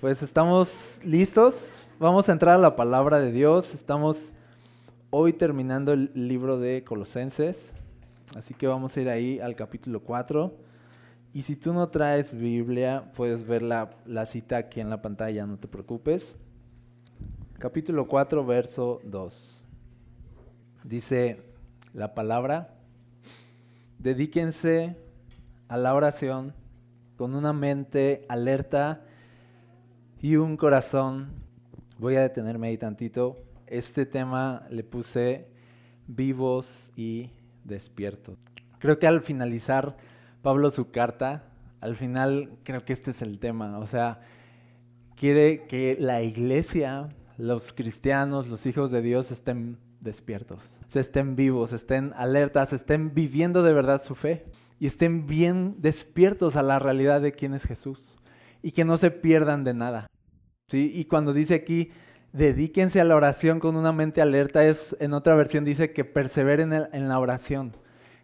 pues estamos listos. Vamos a entrar a la palabra de Dios. Estamos hoy terminando el libro de Colosenses. Así que vamos a ir ahí al capítulo 4. Y si tú no traes Biblia, puedes ver la, la cita aquí en la pantalla, no te preocupes. Capítulo 4, verso 2. Dice la palabra, dedíquense a la oración con una mente alerta y un corazón. Voy a detenerme ahí tantito. Este tema le puse vivos y despiertos. Creo que al finalizar Pablo su carta, al final creo que este es el tema. O sea, quiere que la iglesia, los cristianos, los hijos de Dios estén despiertos, se estén vivos, estén alertas, estén viviendo de verdad su fe y estén bien despiertos a la realidad de quién es Jesús y que no se pierdan de nada. Y cuando dice aquí, dedíquense a la oración con una mente alerta, es, en otra versión dice que perseveren en, la oración,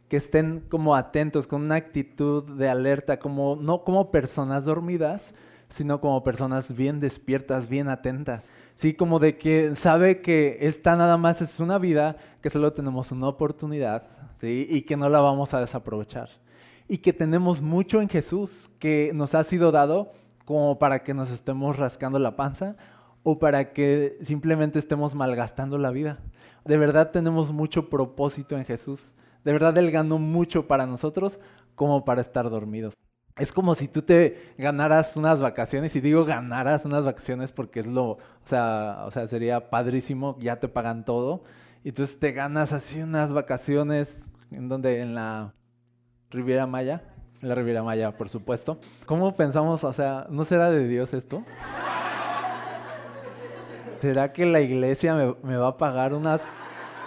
que estén como atentos, con una actitud de alerta, como, no como personas dormidas, sino como personas bien despiertas, bien atentas. Sí, como de que sabe que esta nada más es una vida, que solo tenemos una oportunidad, ¿sí? Y que no la vamos a desaprovechar y que tenemos mucho en Jesús que nos ha sido dado como para que nos estemos rascando la panza o para que simplemente estemos malgastando la vida. De verdad tenemos mucho propósito en Jesús. De verdad Él ganó mucho para nosotros como para estar dormidos. Es como si tú te ganaras unas vacaciones, y digo ganaras unas vacaciones porque es lo, o sea, o sea, sería padrísimo, ya te pagan todo, y entonces te ganas así unas vacaciones en donde en la Riviera Maya, la Riviera Maya, por supuesto. ¿Cómo pensamos, o sea, no será de Dios esto? ¿Será que la iglesia me, va a pagar unas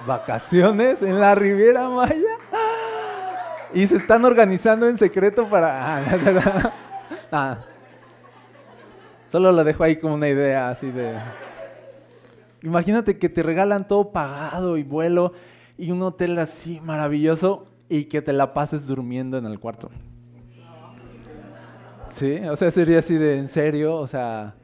vacaciones en la Riviera Maya? Y se están organizando en secreto para... Ah, ah. Solo lo dejo ahí como una idea así de... Imagínate que te regalan todo pagado y vuelo y un hotel así maravilloso y que te la pases durmiendo en el cuarto. Sí, o sea, sería así de en serio, o sea,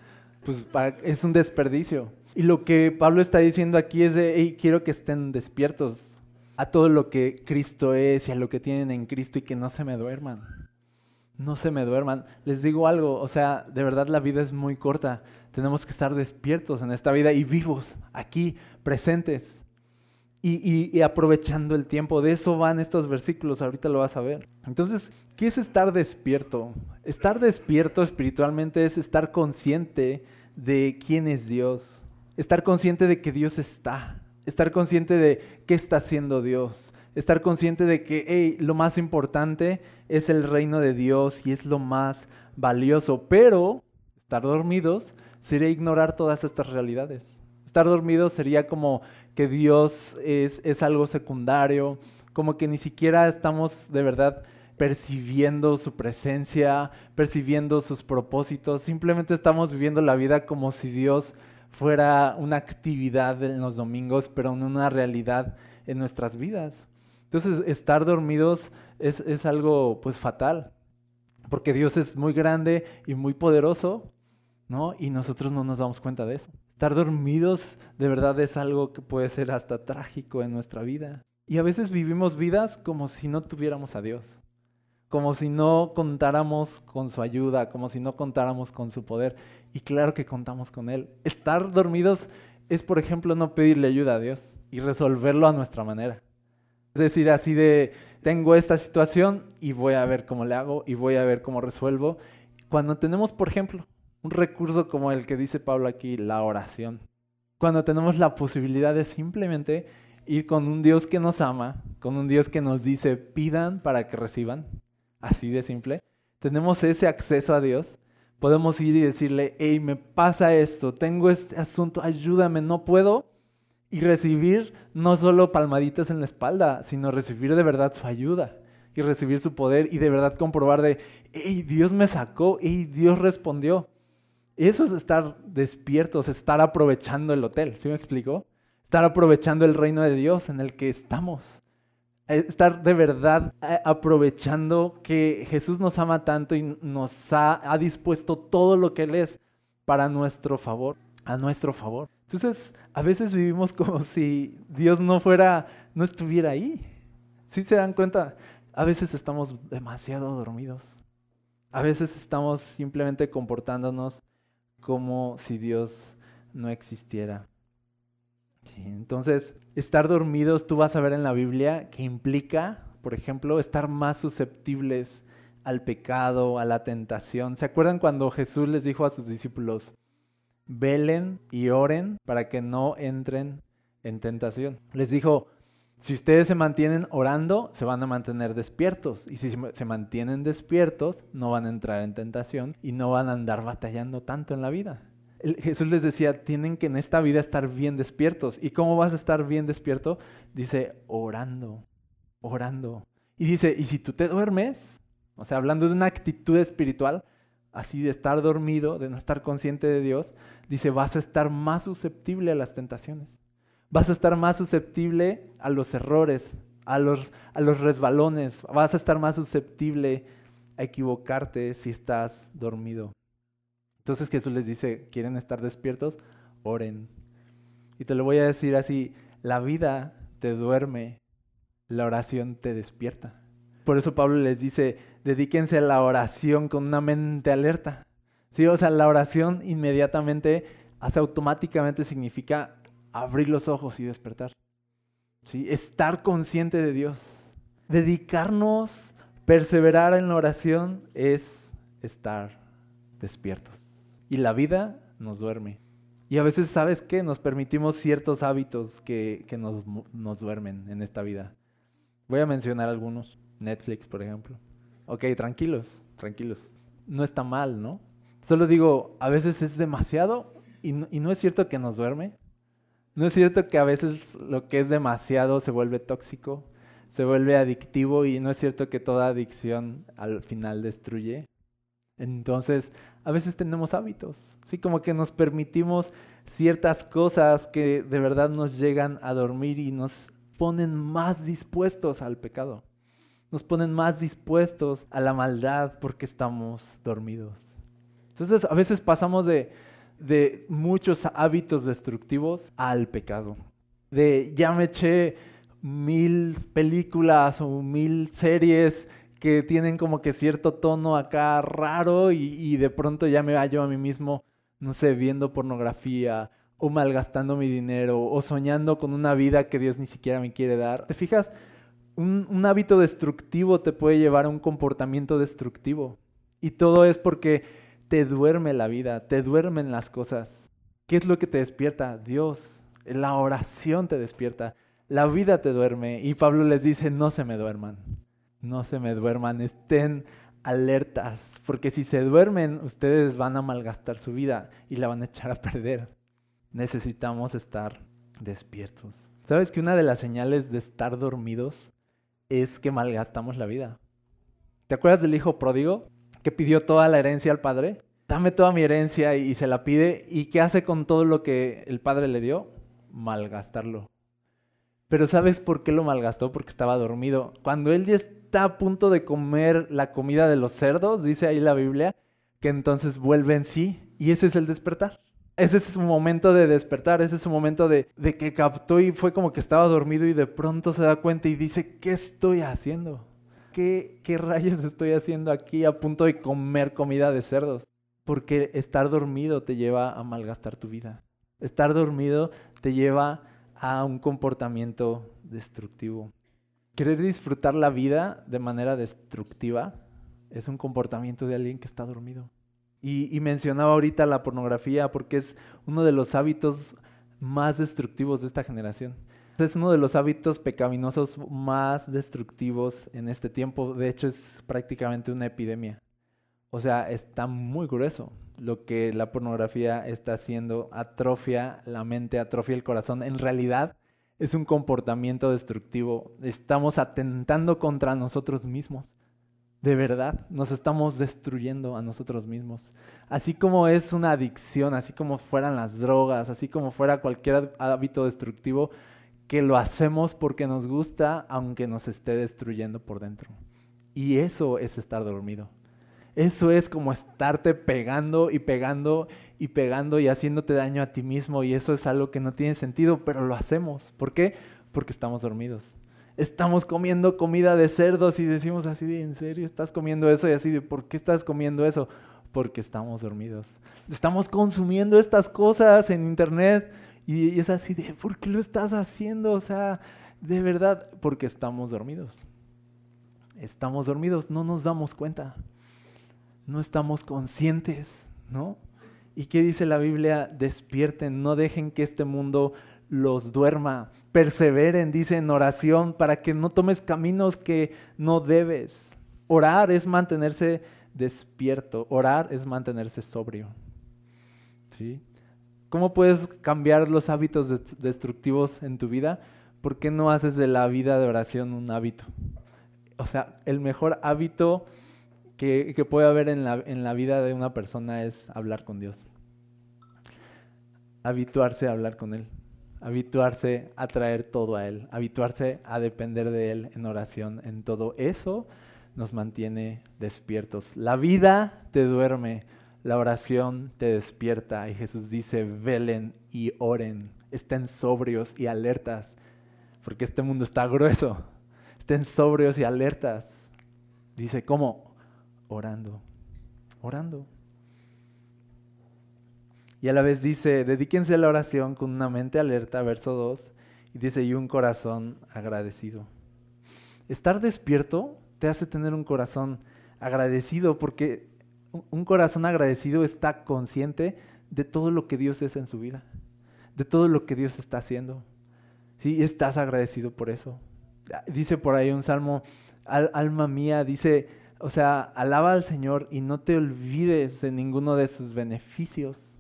pues es un desperdicio. Y lo que Pablo está diciendo aquí es de, quiero que estén despiertos a todo lo que Cristo es y a lo que tienen en Cristo y que no se me duerman. No se me duerman. Les digo algo, o sea, de verdad la vida es muy corta. Tenemos que estar despiertos en esta vida y vivos, aquí, presentes y, aprovechando el tiempo. De eso van estos versículos, ahorita lo vas a ver. Entonces, ¿qué es estar despierto? Estar despierto espiritualmente es estar consciente de quién es Dios, estar consciente de que Dios está, estar consciente de qué está haciendo Dios, estar consciente de que lo más importante es el reino de Dios y es lo más valioso, pero estar dormidos sería ignorar todas estas realidades. Estar dormidos sería como que Dios es, es algo secundario, como que ni siquiera estamos de verdad percibiendo su presencia, percibiendo sus propósitos, simplemente estamos viviendo la vida como si Dios fuera una actividad en los domingos, pero no una realidad en nuestras vidas. Entonces, estar dormidos es, es, algo pues fatal, porque Dios es muy grande y muy poderoso, ¿no? Y nosotros no nos damos cuenta de eso. Estar dormidos de verdad es algo que puede ser hasta trágico en nuestra vida. Y a veces vivimos vidas como si no tuviéramos a Dios, como si no contáramos con su ayuda, como si no contáramos con su poder. Y claro que contamos con Él. Estar dormidos es, por ejemplo, no pedirle ayuda a Dios y resolverlo a nuestra manera. Es decir, así de, tengo esta situación y voy a ver cómo le hago y voy a ver cómo resuelvo. Cuando tenemos, por ejemplo, un recurso como el que dice Pablo aquí, la oración. Cuando tenemos la posibilidad de simplemente ir con un Dios que nos ama, con un Dios que nos dice pidan para que reciban, así de simple, tenemos ese acceso a Dios, podemos ir y decirle, hey, me pasa esto, tengo este asunto, ayúdame, no puedo, y recibir no solo palmaditas en la espalda, sino recibir de verdad su ayuda y recibir su poder y de verdad comprobar de, hey, Dios me sacó, hey, Dios respondió. Eso es estar despiertos, estar aprovechando el hotel, ¿sí me explico? Estar aprovechando el reino de Dios en el que estamos. Eh, estar de verdad eh, aprovechando que Jesús nos ama tanto y nos ha, dispuesto todo lo que Él es para nuestro favor, a nuestro favor. Entonces, a veces vivimos como si Dios no fuera, no estuviera ahí. ¿Sí se dan cuenta? A veces estamos demasiado dormidos. A veces estamos simplemente comportándonos como si Dios no existiera. entonces, estar dormidos, tú vas a ver en la Biblia que implica, por ejemplo, estar más susceptibles al pecado, a la tentación. ¿Se acuerdan cuando Jesús les dijo a sus discípulos, velen y oren para que no entren en tentación? Les dijo, si ustedes se mantienen orando, se van a mantener despiertos. Y si se mantienen despiertos, no van a entrar en tentación y no van a andar batallando tanto en la vida. Jesús les decía, tienen que en esta vida estar bien despiertos. ¿Y cómo vas a estar bien despierto? Dice, orando, orando. Y dice, y si tú te duermes, o sea, hablando de una actitud espiritual, así de estar dormido, de no estar consciente de Dios, dice, vas a estar más susceptible a las tentaciones. Vas a estar más susceptible a los errores, a los, a los resbalones. Vas a estar más susceptible a equivocarte si estás dormido. Entonces Jesús les dice, ¿quieren estar despiertos? Oren. Y te lo voy a decir así, la vida te duerme, la oración te despierta. Por eso Pablo les dice, dedíquense a la oración con una mente alerta. Sí, o sea, la oración inmediatamente, hace automáticamente significa abrir los ojos y despertar. ¿Sí? Estar consciente de Dios. Dedicarnos, perseverar en la oración es estar despiertos. Y la vida nos duerme. Y a veces, ¿sabes qué? Nos permitimos ciertos hábitos que, que nos, nos duermen en esta vida. Voy a mencionar algunos. Netflix, por ejemplo. Ok, tranquilos, tranquilos. No está mal, ¿no? Solo digo, a veces es demasiado y no, es cierto que nos duerme. No es cierto que a veces lo que es demasiado se vuelve tóxico, se vuelve adictivo y no es cierto que toda adicción al final destruye. Entonces, a veces tenemos hábitos, ¿sí? Como que nos permitimos ciertas cosas que de verdad nos llegan a dormir y nos ponen más dispuestos al pecado nos ponen más dispuestos a la maldad porque estamos dormidos. Entonces a veces pasamos de, de muchos hábitos destructivos al pecado. De ya me eché mil películas o mil series que tienen como que cierto tono acá raro y, de pronto ya me hallo a mí mismo, no sé, viendo pornografía o malgastando mi dinero o soñando con una vida que Dios ni siquiera me quiere dar. ¿Te fijas? un, hábito destructivo te puede llevar a un comportamiento destructivo. Y todo es porque te duerme la vida, te duermen las cosas. ¿Qué es lo que te despierta? Dios. La oración te despierta. La vida te duerme. Y Pablo les dice, no se me duerman. No se me duerman. Estén alertas. Porque si se duermen, ustedes van a malgastar su vida y la van a echar a perder. Necesitamos estar despiertos. ¿Sabes que una de las señales de estar dormidos es que malgastamos la vida. ¿Te acuerdas del hijo pródigo que pidió toda la herencia al padre? Dame toda mi herencia y se la pide. ¿Y qué hace con todo lo que el padre le dio? Malgastarlo. Pero ¿sabes por qué lo malgastó? Porque estaba dormido. Cuando él ya está a punto de comer la comida de los cerdos, dice ahí la Biblia, que entonces vuelve en sí. Y ese es el despertar. Ese es su momento de despertar, ese es su momento de, que captó y fue como que estaba dormido y de pronto se da cuenta y dice, ¿qué estoy haciendo? ¿Qué, ¿Qué rayos estoy haciendo aquí a punto de comer comida de cerdos? Porque estar dormido te lleva a malgastar tu vida. Estar dormido te lleva a un comportamiento destructivo. Querer disfrutar la vida de manera destructiva es un comportamiento de alguien que está dormido. Y, mencionaba ahorita la pornografía porque es uno de los hábitos más destructivos de esta generación. Es uno de los hábitos pecaminosos más destructivos en este tiempo. De hecho, es prácticamente una epidemia. O sea, está muy grueso lo que la pornografía está haciendo. Atrofia la mente, atrofia el corazón. En realidad es un comportamiento destructivo. Estamos atentando contra nosotros mismos de verdad nos estamos destruyendo a nosotros mismos. Así como es una adicción, así como fueran las drogas, así como fuera cualquier hábito destructivo, que lo hacemos porque nos gusta, aunque nos esté destruyendo por dentro. Y eso es estar dormido. Eso es como estarte pegando y pegando y pegando y haciéndote daño a ti mismo y eso es algo que no tiene sentido, pero lo hacemos. ¿Por qué? Porque estamos dormidos. Estamos comiendo comida de cerdos y decimos así de, ¿en serio estás comiendo eso? Y así de, ¿por qué estás comiendo eso? Porque estamos dormidos. Estamos consumiendo estas cosas en internet y es así de, ¿por qué lo estás haciendo? O sea, de verdad, porque estamos dormidos. Estamos dormidos, no nos damos cuenta. No estamos conscientes, ¿no? ¿Y qué dice la Biblia? Despierten, no dejen que este mundo los duerma. Perseveren, dice en oración, para que no tomes caminos que no debes. Orar es mantenerse despierto. Orar es mantenerse sobrio. ¿Sí? ¿Cómo puedes cambiar los hábitos destructivos en tu vida? ¿Por qué no haces de la vida de oración un hábito? O sea, el mejor hábito que, puede haber en la, en la vida de una persona es hablar con Dios. Habituarse a hablar con Él. Habituarse a traer todo a Él. Habituarse a depender de Él en oración, en todo. Eso nos mantiene despiertos. La vida te duerme, la oración te despierta. Y Jesús dice, velen y oren. Estén sobrios y alertas, porque este mundo está grueso. Estén sobrios y alertas. Dice, ¿cómo? orando, orando. Y a la vez dice, dedíquense a la oración con una mente alerta, verso 2, y dice, y un corazón agradecido. Estar despierto te hace tener un corazón agradecido, porque un corazón agradecido está consciente de todo lo que Dios es en su vida, de todo lo que Dios está haciendo. Sí, estás agradecido por eso. Dice por ahí un salmo, alma mía, dice, o sea, alaba al Señor y no te olvides de ninguno de sus beneficios.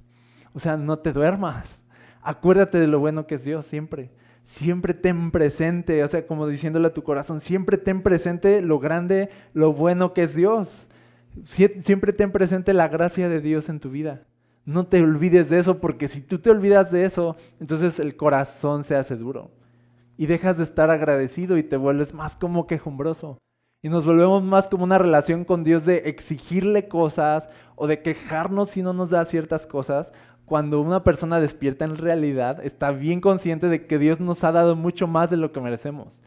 O sea, no te duermas. Acuérdate de lo bueno que es Dios siempre. Siempre ten presente, o sea, como diciéndole a tu corazón, siempre ten presente lo grande, lo bueno que es Dios. Siempre ten presente la gracia de Dios en tu vida. No te olvides de eso, porque si tú te olvidas de eso, entonces el corazón se hace duro. Y dejas de estar agradecido y te vuelves más como quejumbroso y nos volvemos más como una relación con Dios de exigirle cosas o de quejarnos si no nos da ciertas cosas, cuando una persona despierta en realidad está bien consciente de que Dios nos ha dado mucho más de lo que merecemos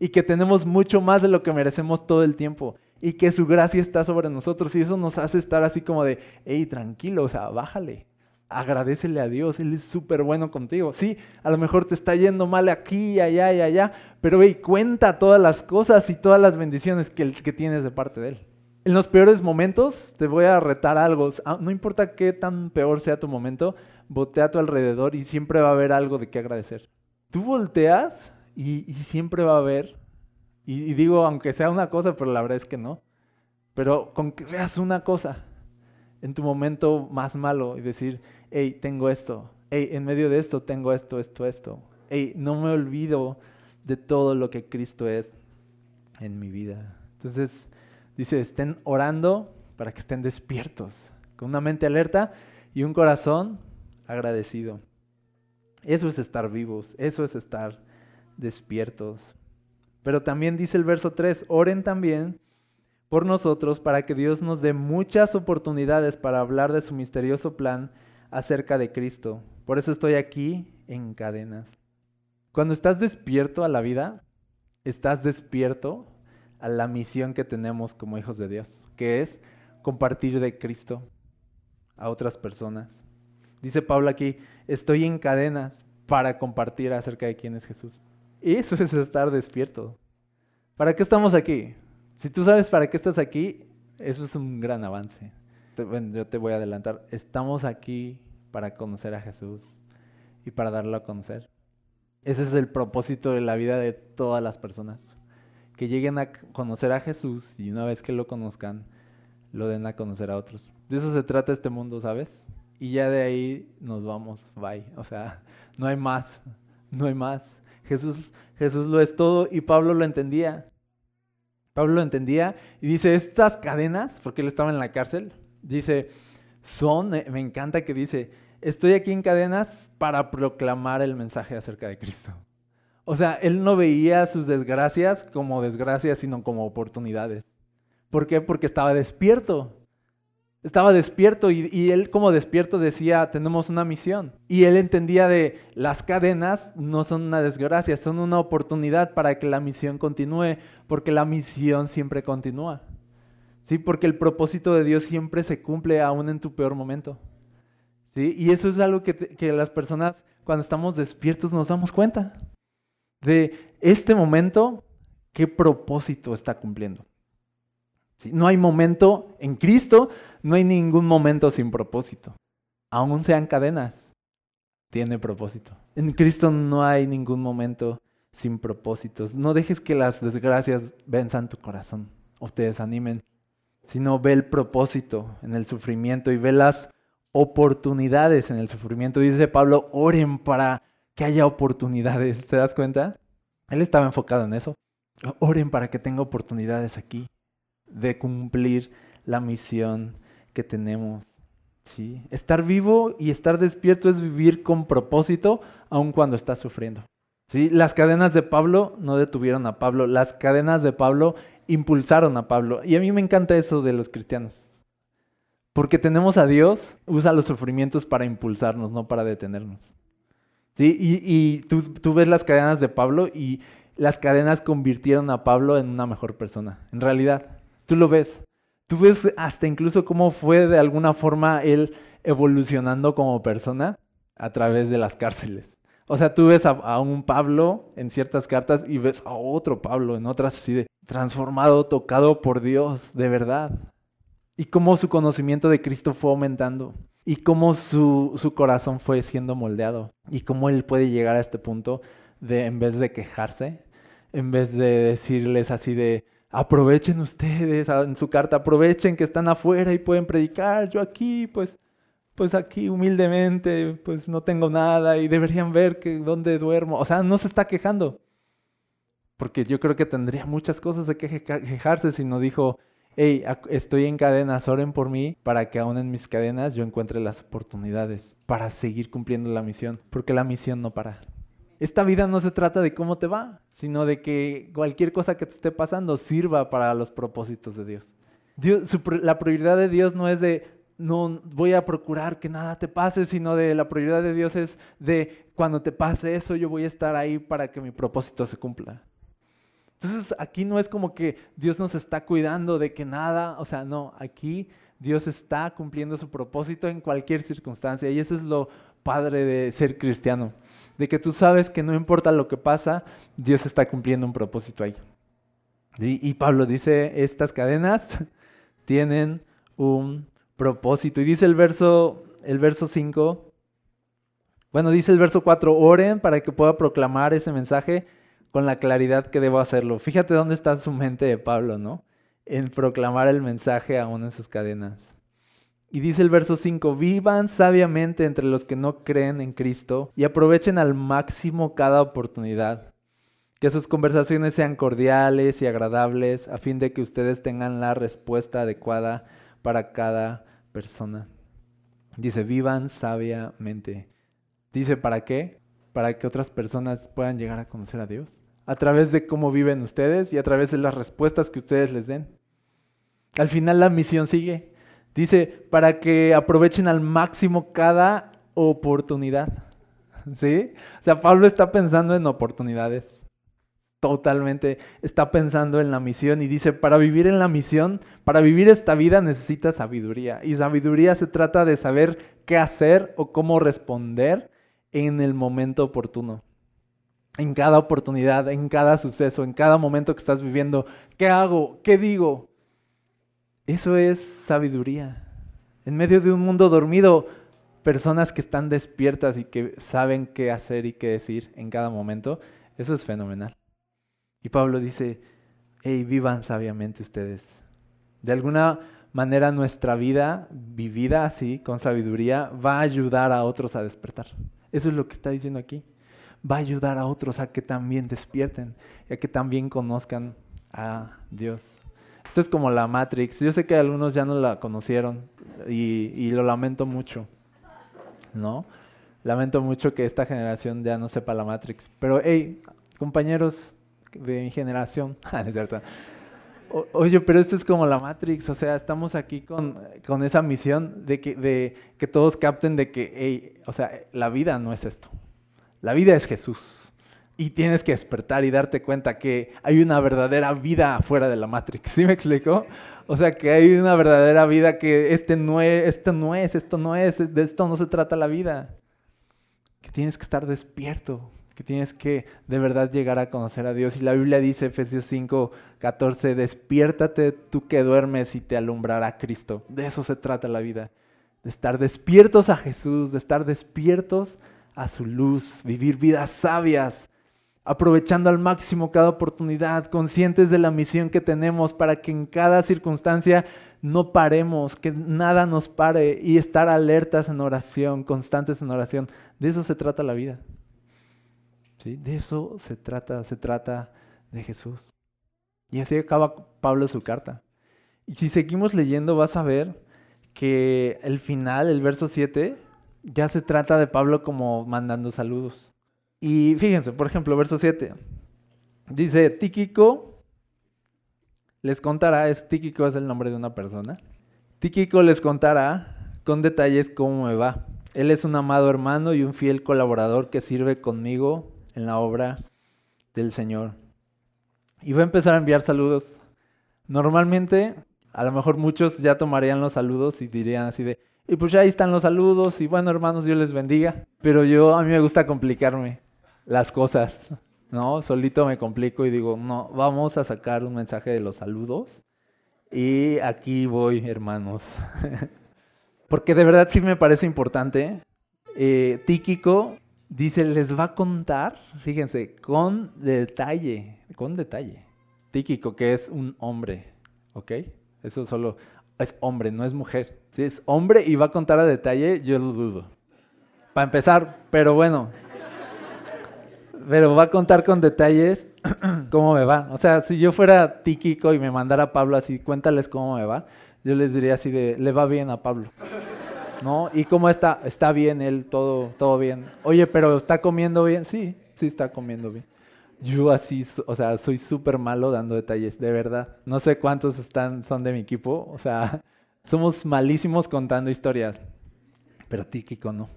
y que tenemos mucho más de lo que merecemos todo el tiempo y que su gracia está sobre nosotros y eso nos hace estar así como de, hey, tranquilo, o sea, bájale agradecele a Dios, Él es súper bueno contigo. Sí, a lo mejor te está yendo mal aquí, allá y allá, pero ve cuenta todas las cosas y todas las bendiciones que, que tienes de parte de Él. En los peores momentos te voy a retar algo, ah, no importa qué tan peor sea tu momento, voltea a tu alrededor y siempre va a haber algo de qué agradecer. Tú volteas y, siempre va a haber, y, digo aunque sea una cosa, pero la verdad es que no, pero con que veas una cosa, en tu momento más malo y decir, hey, tengo esto, hey, en medio de esto tengo esto, esto, esto, hey, no me olvido de todo lo que Cristo es en mi vida. Entonces, dice, estén orando para que estén despiertos, con una mente alerta y un corazón agradecido. Eso es estar vivos, eso es estar despiertos. Pero también dice el verso 3, oren también por nosotros para que Dios nos dé muchas oportunidades para hablar de su misterioso plan acerca de Cristo. Por eso estoy aquí en cadenas. Cuando estás despierto a la vida, estás despierto a la misión que tenemos como hijos de Dios, que es compartir de Cristo a otras personas. Dice Pablo aquí, estoy en cadenas para compartir acerca de quién es Jesús. Eso es estar despierto. ¿Para qué estamos aquí? Si tú sabes para qué estás aquí, eso es un gran avance. Bueno, yo te voy a adelantar. Estamos aquí para conocer a Jesús y para darlo a conocer. Ese es el propósito de la vida de todas las personas. Que lleguen a conocer a Jesús y una vez que lo conozcan, lo den a conocer a otros. De eso se trata este mundo, ¿sabes? Y ya de ahí nos vamos, bye. O sea, no hay más, no hay más. Jesús, Jesús lo es todo y Pablo lo entendía. Pablo lo entendía y dice, estas cadenas, porque él estaba en la cárcel, dice, son, eh, me encanta que dice, estoy aquí en cadenas para proclamar el mensaje acerca de Cristo. O sea, él no veía sus desgracias como desgracias, sino como oportunidades. ¿Por qué? Porque estaba despierto. Estaba despierto y, él como despierto decía, tenemos una misión. Y él entendía de las cadenas no son una desgracia, son una oportunidad para que la misión continúe, porque la misión siempre continúa. ¿Sí? Porque el propósito de Dios siempre se cumple aún en tu peor momento. ¿Sí? Y eso es algo que, que las personas cuando estamos despiertos nos damos cuenta. De este momento, ¿qué propósito está cumpliendo? No hay momento en Cristo, no hay ningún momento sin propósito. Aún sean cadenas, tiene propósito. En Cristo no hay ningún momento sin propósitos. No dejes que las desgracias venzan tu corazón o te desanimen, sino ve el propósito en el sufrimiento y ve las oportunidades en el sufrimiento. Dice Pablo, oren para que haya oportunidades. ¿Te das cuenta? Él estaba enfocado en eso. Oren para que tenga oportunidades aquí de cumplir la misión que tenemos. ¿sí? Estar vivo y estar despierto es vivir con propósito aun cuando estás sufriendo. ¿sí? Las cadenas de Pablo no detuvieron a Pablo, las cadenas de Pablo impulsaron a Pablo. Y a mí me encanta eso de los cristianos. Porque tenemos a Dios, usa los sufrimientos para impulsarnos, no para detenernos. ¿Sí? Y, tú, tú ves las cadenas de Pablo y las cadenas convirtieron a Pablo en una mejor persona, en realidad. Tú lo ves. Tú ves hasta incluso cómo fue de alguna forma él evolucionando como persona a través de las cárceles. O sea, tú ves a, un Pablo en ciertas cartas y ves a otro Pablo en otras así de transformado, tocado por Dios, de verdad. Y cómo su conocimiento de Cristo fue aumentando. Y cómo su, su corazón fue siendo moldeado. Y cómo él puede llegar a este punto de, en vez de quejarse, en vez de decirles así de, aprovechen ustedes en su carta, aprovechen que están afuera y pueden predicar, yo aquí, pues, pues aquí humildemente, pues no tengo nada y deberían ver que dónde duermo. O sea, no se está quejando. Porque yo creo que tendría muchas cosas de que quejarse si no dijo, hey, estoy en cadenas, oren por mí para que aún en mis cadenas yo encuentre las oportunidades para seguir cumpliendo la misión. Porque la misión no para esta vida no se trata de cómo te va, sino de que cualquier cosa que te esté pasando sirva para los propósitos de Dios. la prioridad de Dios no es de, no voy a procurar que nada te pase, sino de la prioridad de Dios es de, cuando te pase eso, yo voy a estar ahí para que mi propósito se cumpla. Entonces aquí no es como que Dios nos está cuidando de que nada, o sea, no, aquí Dios está cumpliendo su propósito en cualquier circunstancia y eso es lo padre de ser cristiano de que tú sabes que no importa lo que pasa, Dios está cumpliendo un propósito ahí. Y, Pablo dice, estas cadenas tienen un propósito. Y dice el verso, el verso 5, bueno, dice el verso 4, oren para que pueda proclamar ese mensaje con la claridad que debo hacerlo. Fíjate dónde está su mente de Pablo, ¿no? En proclamar el mensaje aún en sus cadenas. Y dice el verso 5, vivan sabiamente entre los que no creen en Cristo y aprovechen al máximo cada oportunidad. Que sus conversaciones sean cordiales y agradables a fin de que ustedes tengan la respuesta adecuada para cada persona. Dice, vivan sabiamente. Dice, ¿para qué? Para que otras personas puedan llegar a conocer a Dios. A través de cómo viven ustedes y a través de las respuestas que ustedes les den. Al final la misión sigue. Dice, para que aprovechen al máximo cada oportunidad. ¿Sí? O sea, Pablo está pensando en oportunidades. Totalmente. Está pensando en la misión y dice, para vivir en la misión, para vivir esta vida necesitas sabiduría. Y sabiduría se trata de saber qué hacer o cómo responder en el momento oportuno. En cada oportunidad, en cada suceso, en cada momento que estás viviendo. ¿Qué hago? ¿Qué digo? Eso es sabiduría. En medio de un mundo dormido, personas que están despiertas y que saben qué hacer y qué decir en cada momento, eso es fenomenal. Y Pablo dice, hey, vivan sabiamente ustedes. De alguna manera nuestra vida vivida así, con sabiduría, va a ayudar a otros a despertar. Eso es lo que está diciendo aquí. Va a ayudar a otros a que también despierten y a que también conozcan a Dios. Esto es como la Matrix. Yo sé que algunos ya no la conocieron y, lo lamento mucho, ¿no? Lamento mucho que esta generación ya no sepa la Matrix. Pero, hey, compañeros de mi generación, ah, oye, pero esto es como la Matrix, o sea, estamos aquí con, con esa misión de que, de que todos capten de que, o sea, la vida no es esto. La vida es Jesús. Y tienes que despertar y darte cuenta que hay una verdadera vida fuera de la Matrix. ¿Sí me explico? O sea, que hay una verdadera vida que este no es, esto no es, esto no es, de esto no se trata la vida. Que tienes que estar despierto, que tienes que de verdad llegar a conocer a Dios. Y la Biblia dice, Efesios 5, 14, despiértate tú que duermes y te alumbrará Cristo. De eso se trata la vida. De estar despiertos a Jesús, de estar despiertos a su luz, vivir vidas sabias, aprovechando al máximo cada oportunidad, conscientes de la misión que tenemos para que en cada circunstancia no paremos, que nada nos pare y estar alertas en oración, constantes en oración. De eso se trata la vida. ¿Sí? De eso se trata, se trata de Jesús. Y así acaba Pablo su carta. Y si seguimos leyendo vas a ver que el final, el verso 7, ya se trata de Pablo como mandando saludos. Y fíjense, por ejemplo, verso 7. Dice, Tíquico les contará, es, Tíquico es el nombre de una persona. Tíquico les contará con detalles cómo me va. Él es un amado hermano y un fiel colaborador que sirve conmigo en la obra del Señor. Y va a empezar a enviar saludos. Normalmente, a lo mejor muchos ya tomarían los saludos y dirían así de, y pues ya ahí están los saludos y bueno hermanos, Dios les bendiga. Pero yo, a mí me gusta complicarme las cosas, ¿no? Solito me complico y digo, no, vamos a sacar un mensaje de los saludos. Y aquí voy, hermanos. Porque de verdad sí me parece importante. Eh, Tíquico dice, les va a contar, fíjense, con detalle, con detalle. Tíquico, que es un hombre, ¿ok? Eso solo es hombre, no es mujer. Si es hombre y va a contar a detalle, yo lo dudo. Para empezar, pero bueno, pero va a contar con detalles cómo me va. O sea, si yo fuera Tíquico y me mandara Pablo así, cuéntales cómo me va, yo les diría así de, le va bien a Pablo. ¿No? ¿Y cómo está? Está bien él, todo, todo bien. Oye, pero ¿está comiendo bien? Sí, sí está comiendo bien. Yo así, o sea, soy súper malo dando detalles, de verdad. No sé cuántos están, son de mi equipo, o sea, somos malísimos contando historias. Pero Tíquico no.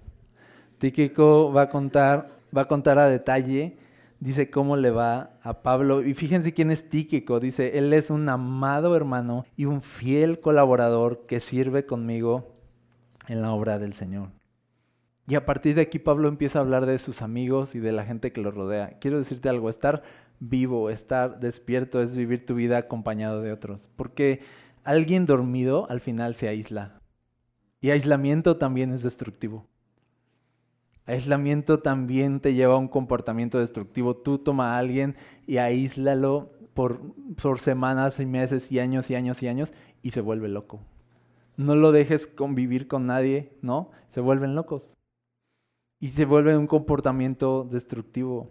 Tíquico va a contar va a contar a detalle, dice cómo le va a Pablo. Y fíjense quién es Tíquico, dice, él es un amado hermano y un fiel colaborador que sirve conmigo en la obra del Señor. Y a partir de aquí Pablo empieza a hablar de sus amigos y de la gente que lo rodea. Quiero decirte algo, estar vivo, estar despierto es vivir tu vida acompañado de otros. Porque alguien dormido al final se aísla. Y aislamiento también es destructivo. Aislamiento también te lleva a un comportamiento destructivo. Tú toma a alguien y aíslalo por, por semanas y meses y años y años y años y se vuelve loco. No lo dejes convivir con nadie, ¿no? Se vuelven locos. Y se vuelve un comportamiento destructivo.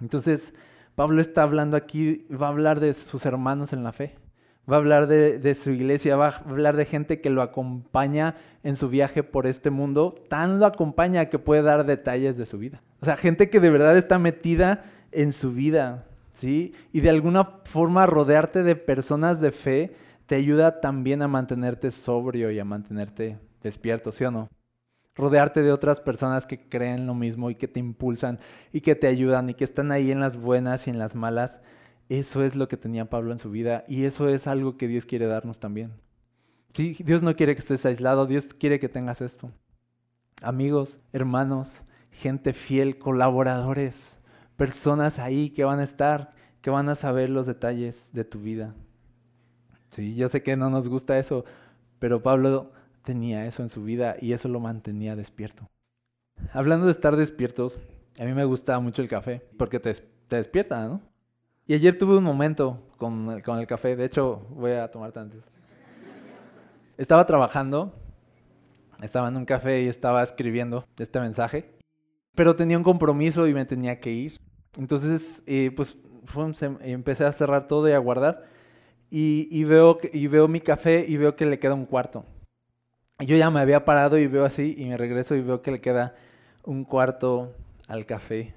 Entonces, Pablo está hablando aquí, va a hablar de sus hermanos en la fe va a hablar de, su iglesia, va a hablar de gente que lo acompaña en su viaje por este mundo, tan lo acompaña que puede dar detalles de su vida. O sea, gente que de verdad está metida en su vida, ¿sí? Y de alguna forma rodearte de personas de fe te ayuda también a mantenerte sobrio y a mantenerte despierto, ¿sí o no? Rodearte de otras personas que creen lo mismo y que te impulsan y que te ayudan y que están ahí en las buenas y en las malas eso es lo que tenía Pablo en su vida y eso es algo que Dios quiere darnos también. Sí, Dios no quiere que estés aislado, Dios quiere que tengas esto. Amigos, hermanos, gente fiel, colaboradores, personas ahí que van a estar, que van a saber los detalles de tu vida. Sí, yo sé que no nos gusta eso, pero Pablo tenía eso en su vida y eso lo mantenía despierto. Hablando de estar despiertos, a mí me gusta mucho el café porque te, te despierta, ¿no? Y ayer tuve un momento con con el café, de hecho voy a tomar antes. Estaba trabajando, estaba en un café y estaba escribiendo este mensaje, pero tenía un compromiso y me tenía que ir. Entonces, eh, pues empecé a cerrar todo y a guardar y, y, veo, y veo mi café y veo que le queda un cuarto. Yo ya me había parado y veo así y me regreso y veo que le queda un cuarto al café.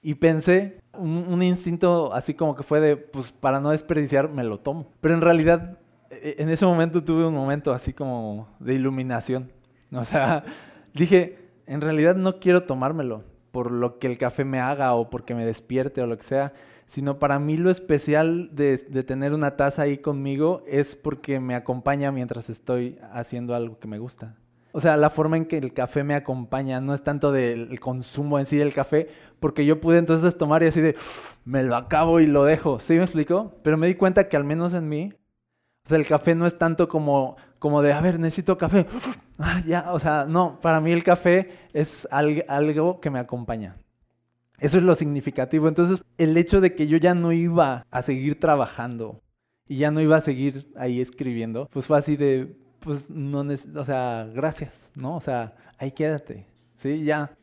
Y pensé, un, instinto así como que fue de, pues para no desperdiciar, me lo tomo. Pero en realidad, e, en ese momento tuve un momento así como de iluminación. O sea, dije, en realidad no quiero tomármelo por lo que el café me haga o porque me despierte o lo que sea, sino para mí lo especial de, de, tener una taza ahí conmigo es porque me acompaña mientras estoy haciendo algo que me gusta. O sea, la forma en que el café me acompaña no es tanto del consumo en sí del café, porque yo pude entonces tomar y así de, me lo acabo y lo dejo. ¿Sí me explico? Pero me di cuenta que al menos en mí, o sea, el café no es tanto como, como de, a ver, necesito café. Ah, ya, o sea, no, para mí el café es algo que me acompaña. Eso es lo significativo. Entonces, el hecho de que yo ya no iba a seguir trabajando y ya no iba a seguir ahí escribiendo, pues fue así de, pues no, o sea, gracias, ¿no? O sea, ahí quédate, ¿sí? Ya,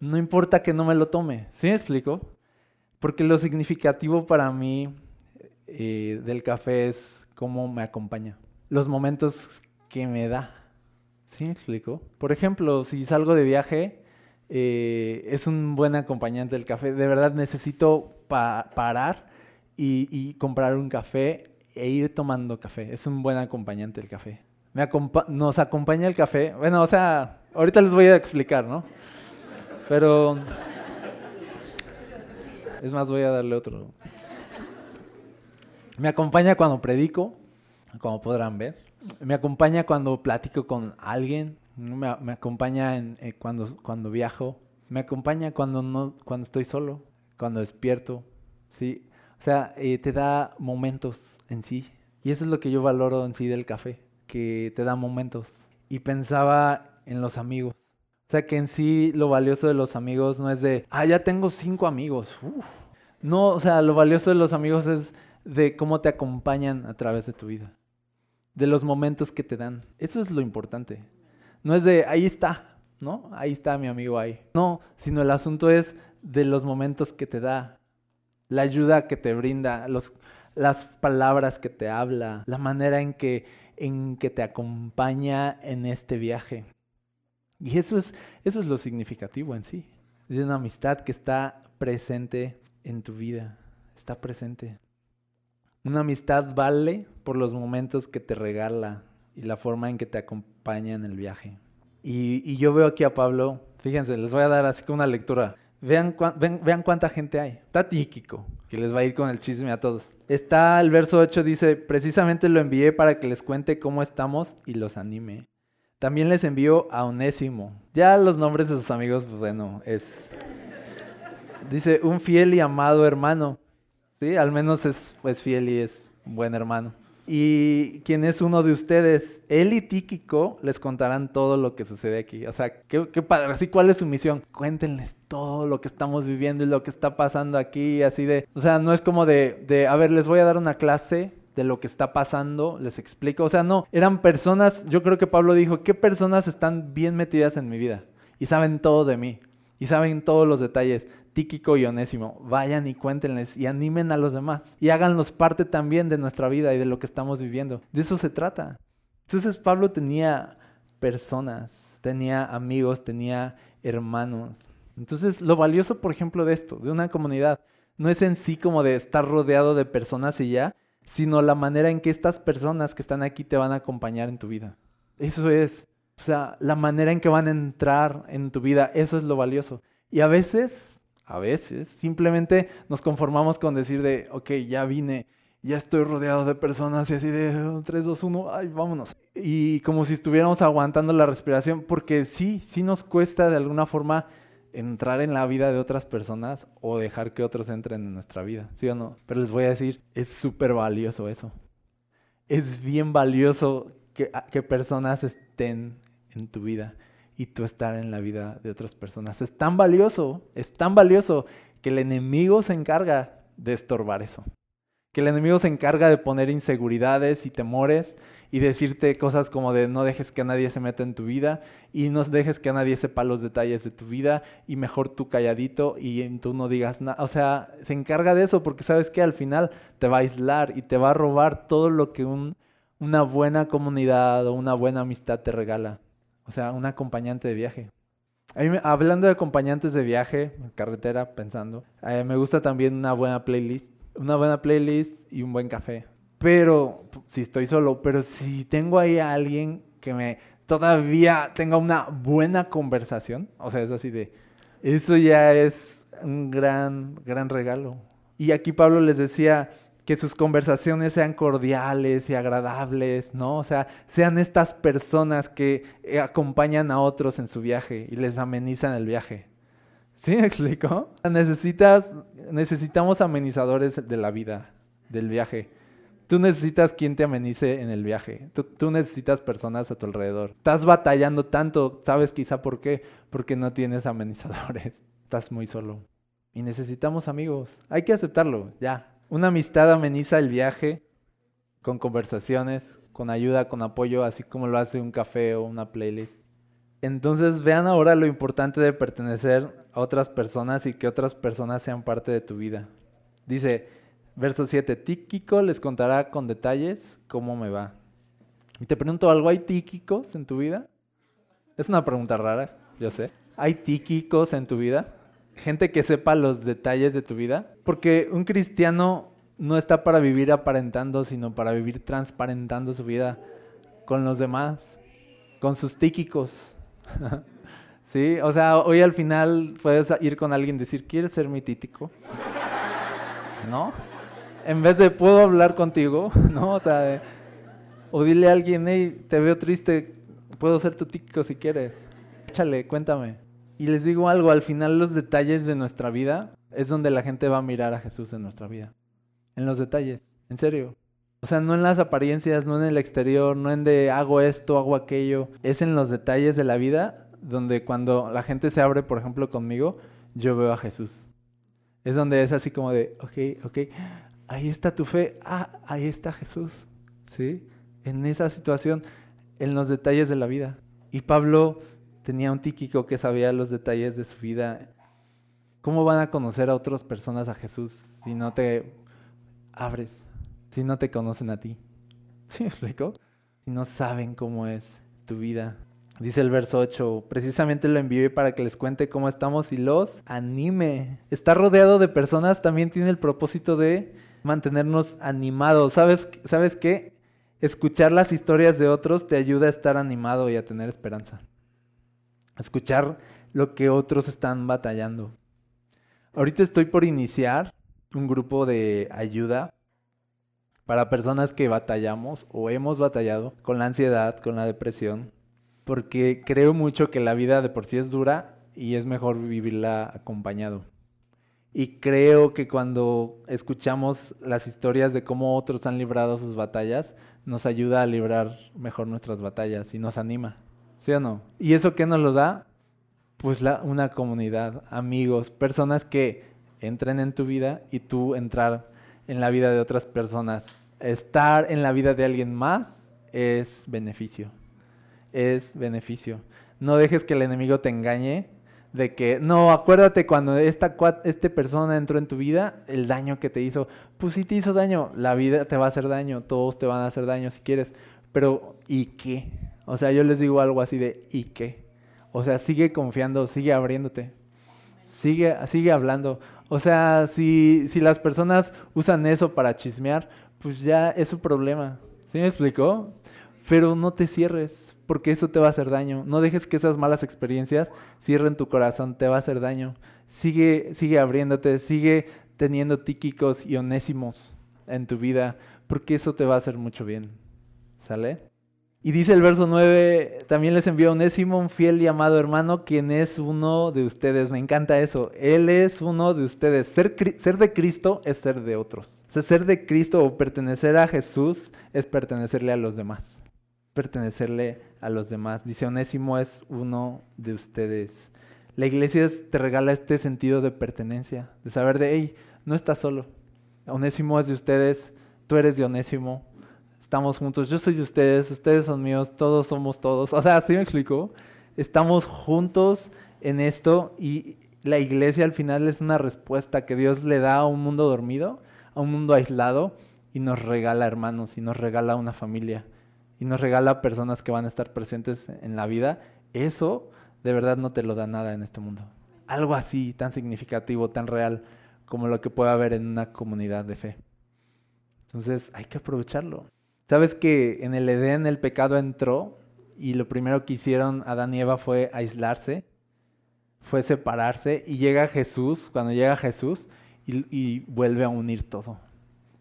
no importa que no me lo tome, ¿sí me explico? Porque lo significativo para mí eh, del café es cómo me acompaña, los momentos que me da, ¿sí me explico? Por ejemplo, si salgo de viaje, eh, es un buen acompañante el café, de verdad necesito parar y, y comprar un café e ir tomando café, es un buen acompañante el café nos acompaña el café. Bueno, o sea, ahorita les voy a explicar, ¿no? Pero... Es más, voy a darle otro. Me acompaña cuando predico, como podrán ver. Me acompaña cuando platico con alguien. Me, acompaña en, eh, cuando, cuando viajo. Me acompaña cuando, no, cuando estoy solo, cuando despierto. ¿sí? O sea, eh, te da momentos en sí. Y eso es lo que yo valoro en sí del café que te da momentos. Y pensaba en los amigos. O sea que en sí lo valioso de los amigos no es de, ah, ya tengo cinco amigos. No, o sea, lo valioso de los amigos es de cómo te acompañan a través de tu vida. De los momentos que te dan. Eso es lo importante. No es de, ahí está, ¿no? Ahí está mi amigo ahí. No, sino el asunto es de los momentos que te da. La ayuda que te brinda, los, las palabras que te habla, la manera en que en que te acompaña en este viaje. Y eso es, eso es lo significativo en sí. Es una amistad que está presente en tu vida. Está presente. Una amistad vale por los momentos que te regala y la forma en que te acompaña en el viaje. Y, yo veo aquí a Pablo, fíjense, les voy a dar así como una lectura. Vean, vean cuánta gente hay. Está Tíquico, que les va a ir con el chisme a todos. Está el verso 8, dice, precisamente lo envié para que les cuente cómo estamos y los anime. También les envío a Onésimo. Ya los nombres de sus amigos, pues bueno, es... Dice, un fiel y amado hermano. Sí, al menos es pues, fiel y es buen hermano y quien es uno de ustedes, él y Tíquico les contarán todo lo que sucede aquí. O sea, qué, qué padre, así cuál es su misión. Cuéntenles todo lo que estamos viviendo y lo que está pasando aquí, así de, o sea, no es como de, de, a ver, les voy a dar una clase de lo que está pasando, les explico. O sea, no, eran personas, yo creo que Pablo dijo, ¿qué personas están bien metidas en mi vida? Y saben todo de mí, y saben todos los detalles. Tíquico y Onésimo, vayan y cuéntenles y animen a los demás y háganlos parte también de nuestra vida y de lo que estamos viviendo. De eso se trata. Entonces Pablo tenía personas, tenía amigos, tenía hermanos. Entonces lo valioso, por ejemplo, de esto, de una comunidad, no es en sí como de estar rodeado de personas y ya, sino la manera en que estas personas que están aquí te van a acompañar en tu vida. Eso es, o sea, la manera en que van a entrar en tu vida, eso es lo valioso. Y a veces a veces simplemente nos conformamos con decir de, ok, ya vine, ya estoy rodeado de personas y así de 3, 2, 1, ay, vámonos. Y como si estuviéramos aguantando la respiración, porque sí, sí nos cuesta de alguna forma entrar en la vida de otras personas o dejar que otros entren en nuestra vida, ¿sí o no? Pero les voy a decir, es súper valioso eso. Es bien valioso que, que personas estén en tu vida y tú estar en la vida de otras personas. Es tan valioso, es tan valioso que el enemigo se encarga de estorbar eso. Que el enemigo se encarga de poner inseguridades y temores y decirte cosas como de no dejes que nadie se meta en tu vida y no dejes que nadie sepa los detalles de tu vida y mejor tú calladito y tú no digas nada. O sea, se encarga de eso porque sabes que al final te va a aislar y te va a robar todo lo que una buena comunidad o una buena amistad te regala. O sea, un acompañante de viaje. hablando de acompañantes de viaje, carretera, pensando, eh, me gusta también una buena playlist. Una buena playlist y un buen café. Pero, si estoy solo, pero si tengo ahí a alguien que me todavía tenga una buena conversación, o sea, es así de, eso ya es un gran, gran regalo. Y aquí Pablo les decía, que sus conversaciones sean cordiales y agradables, ¿no? O sea, sean estas personas que eh, acompañan a otros en su viaje y les amenizan el viaje. ¿Sí me explico? Necesitas, necesitamos amenizadores de la vida, del viaje. Tú necesitas quien te amenice en el viaje. Tú, tú, necesitas personas a tu alrededor. Estás batallando tanto, ¿sabes quizá por qué? Porque no tienes amenizadores. Estás muy solo. Y necesitamos amigos. Hay que aceptarlo, ya. Una amistad ameniza el viaje con conversaciones, con ayuda, con apoyo, así como lo hace un café o una playlist. Entonces vean ahora lo importante de pertenecer a otras personas y que otras personas sean parte de tu vida. Dice, verso 7, Tíquico les contará con detalles cómo me va. Y te pregunto algo, ¿hay tíquicos en tu vida? Es una pregunta rara, yo sé. ¿Hay tíquicos en tu vida? Gente que sepa los detalles de tu vida. Porque un cristiano no está para vivir aparentando, sino para vivir transparentando su vida con los demás, con sus tíquicos. ¿Sí? O sea, hoy al final puedes ir con alguien y decir, ¿quieres ser mi títico? ¿No? En vez de, ¿puedo hablar contigo? ¿No? O sea, o dile a alguien, hey, te veo triste, puedo ser tu típico si quieres. Échale, cuéntame. Y les digo algo, al final los detalles de nuestra vida es donde la gente va a mirar a Jesús en nuestra vida. En los detalles, en serio. O sea, no en las apariencias, no en el exterior, no en de hago esto, hago aquello. Es en los detalles de la vida donde cuando la gente se abre, por ejemplo, conmigo, yo veo a Jesús. Es donde es así como de, ok, ok, ahí está tu fe, ah, ahí está Jesús. ¿Sí? En esa situación, en los detalles de la vida. Y Pablo tenía un tíquico que sabía los detalles de su vida. ¿Cómo van a conocer a otras personas a Jesús si no te abres, si no te conocen a ti? ¿Sí me explico? Si no saben cómo es tu vida. Dice el verso 8, precisamente lo envié para que les cuente cómo estamos y los anime. Estar rodeado de personas también tiene el propósito de mantenernos animados. ¿Sabes, ¿Sabes qué? Escuchar las historias de otros te ayuda a estar animado y a tener esperanza escuchar lo que otros están batallando. Ahorita estoy por iniciar un grupo de ayuda para personas que batallamos o hemos batallado con la ansiedad, con la depresión, porque creo mucho que la vida de por sí es dura y es mejor vivirla acompañado. Y creo que cuando escuchamos las historias de cómo otros han librado sus batallas, nos ayuda a librar mejor nuestras batallas y nos anima. ¿Sí o no? ¿Y eso qué nos lo da? Pues una comunidad, amigos, personas que entren en tu vida y tú entrar en la vida de otras personas. Estar en la vida de alguien más es beneficio. Es beneficio. No dejes que el enemigo te engañe de que, no, acuérdate cuando esta este persona entró en tu vida, el daño que te hizo. Pues si te hizo daño, la vida te va a hacer daño, todos te van a hacer daño si quieres. Pero, ¿y qué? O sea, yo les digo algo así de, ¿y qué? O sea, sigue confiando, sigue abriéndote, sigue, sigue hablando. O sea, si, si las personas usan eso para chismear, pues ya es su problema. ¿Sí me explicó? Pero no te cierres, porque eso te va a hacer daño. No dejes que esas malas experiencias cierren tu corazón, te va a hacer daño. Sigue, sigue abriéndote, sigue teniendo tíquicos y onésimos en tu vida, porque eso te va a hacer mucho bien. ¿Sale? Y dice el verso 9, también les envió Onésimo, un fiel y amado hermano, quien es uno de ustedes. Me encanta eso. Él es uno de ustedes. Ser, ser de Cristo es ser de otros. O sea, ser de Cristo o pertenecer a Jesús es pertenecerle a los demás. Pertenecerle a los demás. Dice Onésimo es uno de ustedes. La iglesia te regala este sentido de pertenencia, de saber de, hey, no estás solo. Onésimo es de ustedes, tú eres de Onésimo, estamos juntos, yo soy de ustedes, ustedes son míos, todos somos todos. O sea, ¿sí me explico? Estamos juntos en esto y la iglesia al final es una respuesta que Dios le da a un mundo dormido, a un mundo aislado y nos regala hermanos y nos regala una familia y nos regala personas que van a estar presentes en la vida. Eso de verdad no te lo da nada en este mundo. Algo así, tan significativo, tan real, como lo que puede haber en una comunidad de fe. Entonces hay que aprovecharlo. ¿Sabes que en el Edén el pecado entró y lo primero que hicieron Adán y Eva fue aislarse? Fue separarse y llega Jesús, cuando llega Jesús, y, vuelve a unir todo.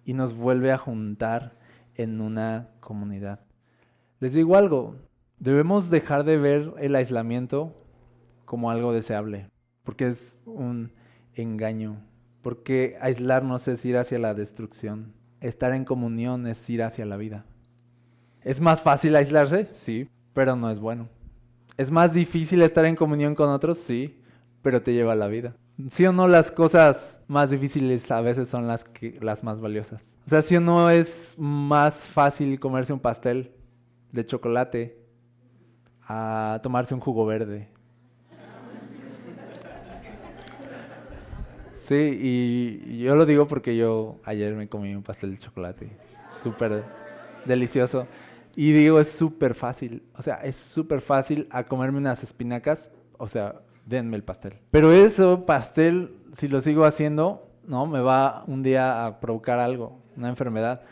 Y nos vuelve a juntar en una comunidad. Les digo algo, debemos dejar de ver el aislamiento como algo deseable, porque es un engaño, porque aislarnos es ir hacia la destrucción, estar en comunión es ir hacia la vida. ¿Es más fácil aislarse? Sí, pero no es bueno. ¿Es más difícil estar en comunión con otros? Sí, pero te lleva a la vida. Sí o no, las cosas más difíciles a veces son las, que, las más valiosas. O sea, sí o no es más fácil comerse un pastel de chocolate a tomarse un jugo verde. Sí, y yo lo digo porque yo ayer me comí un pastel de chocolate. Súper delicioso. Y digo, es súper fácil. O sea, es súper fácil a comerme unas espinacas. O sea, denme el pastel. Pero eso, pastel, si lo sigo haciendo, no, me va un día a provocar algo, una enfermedad.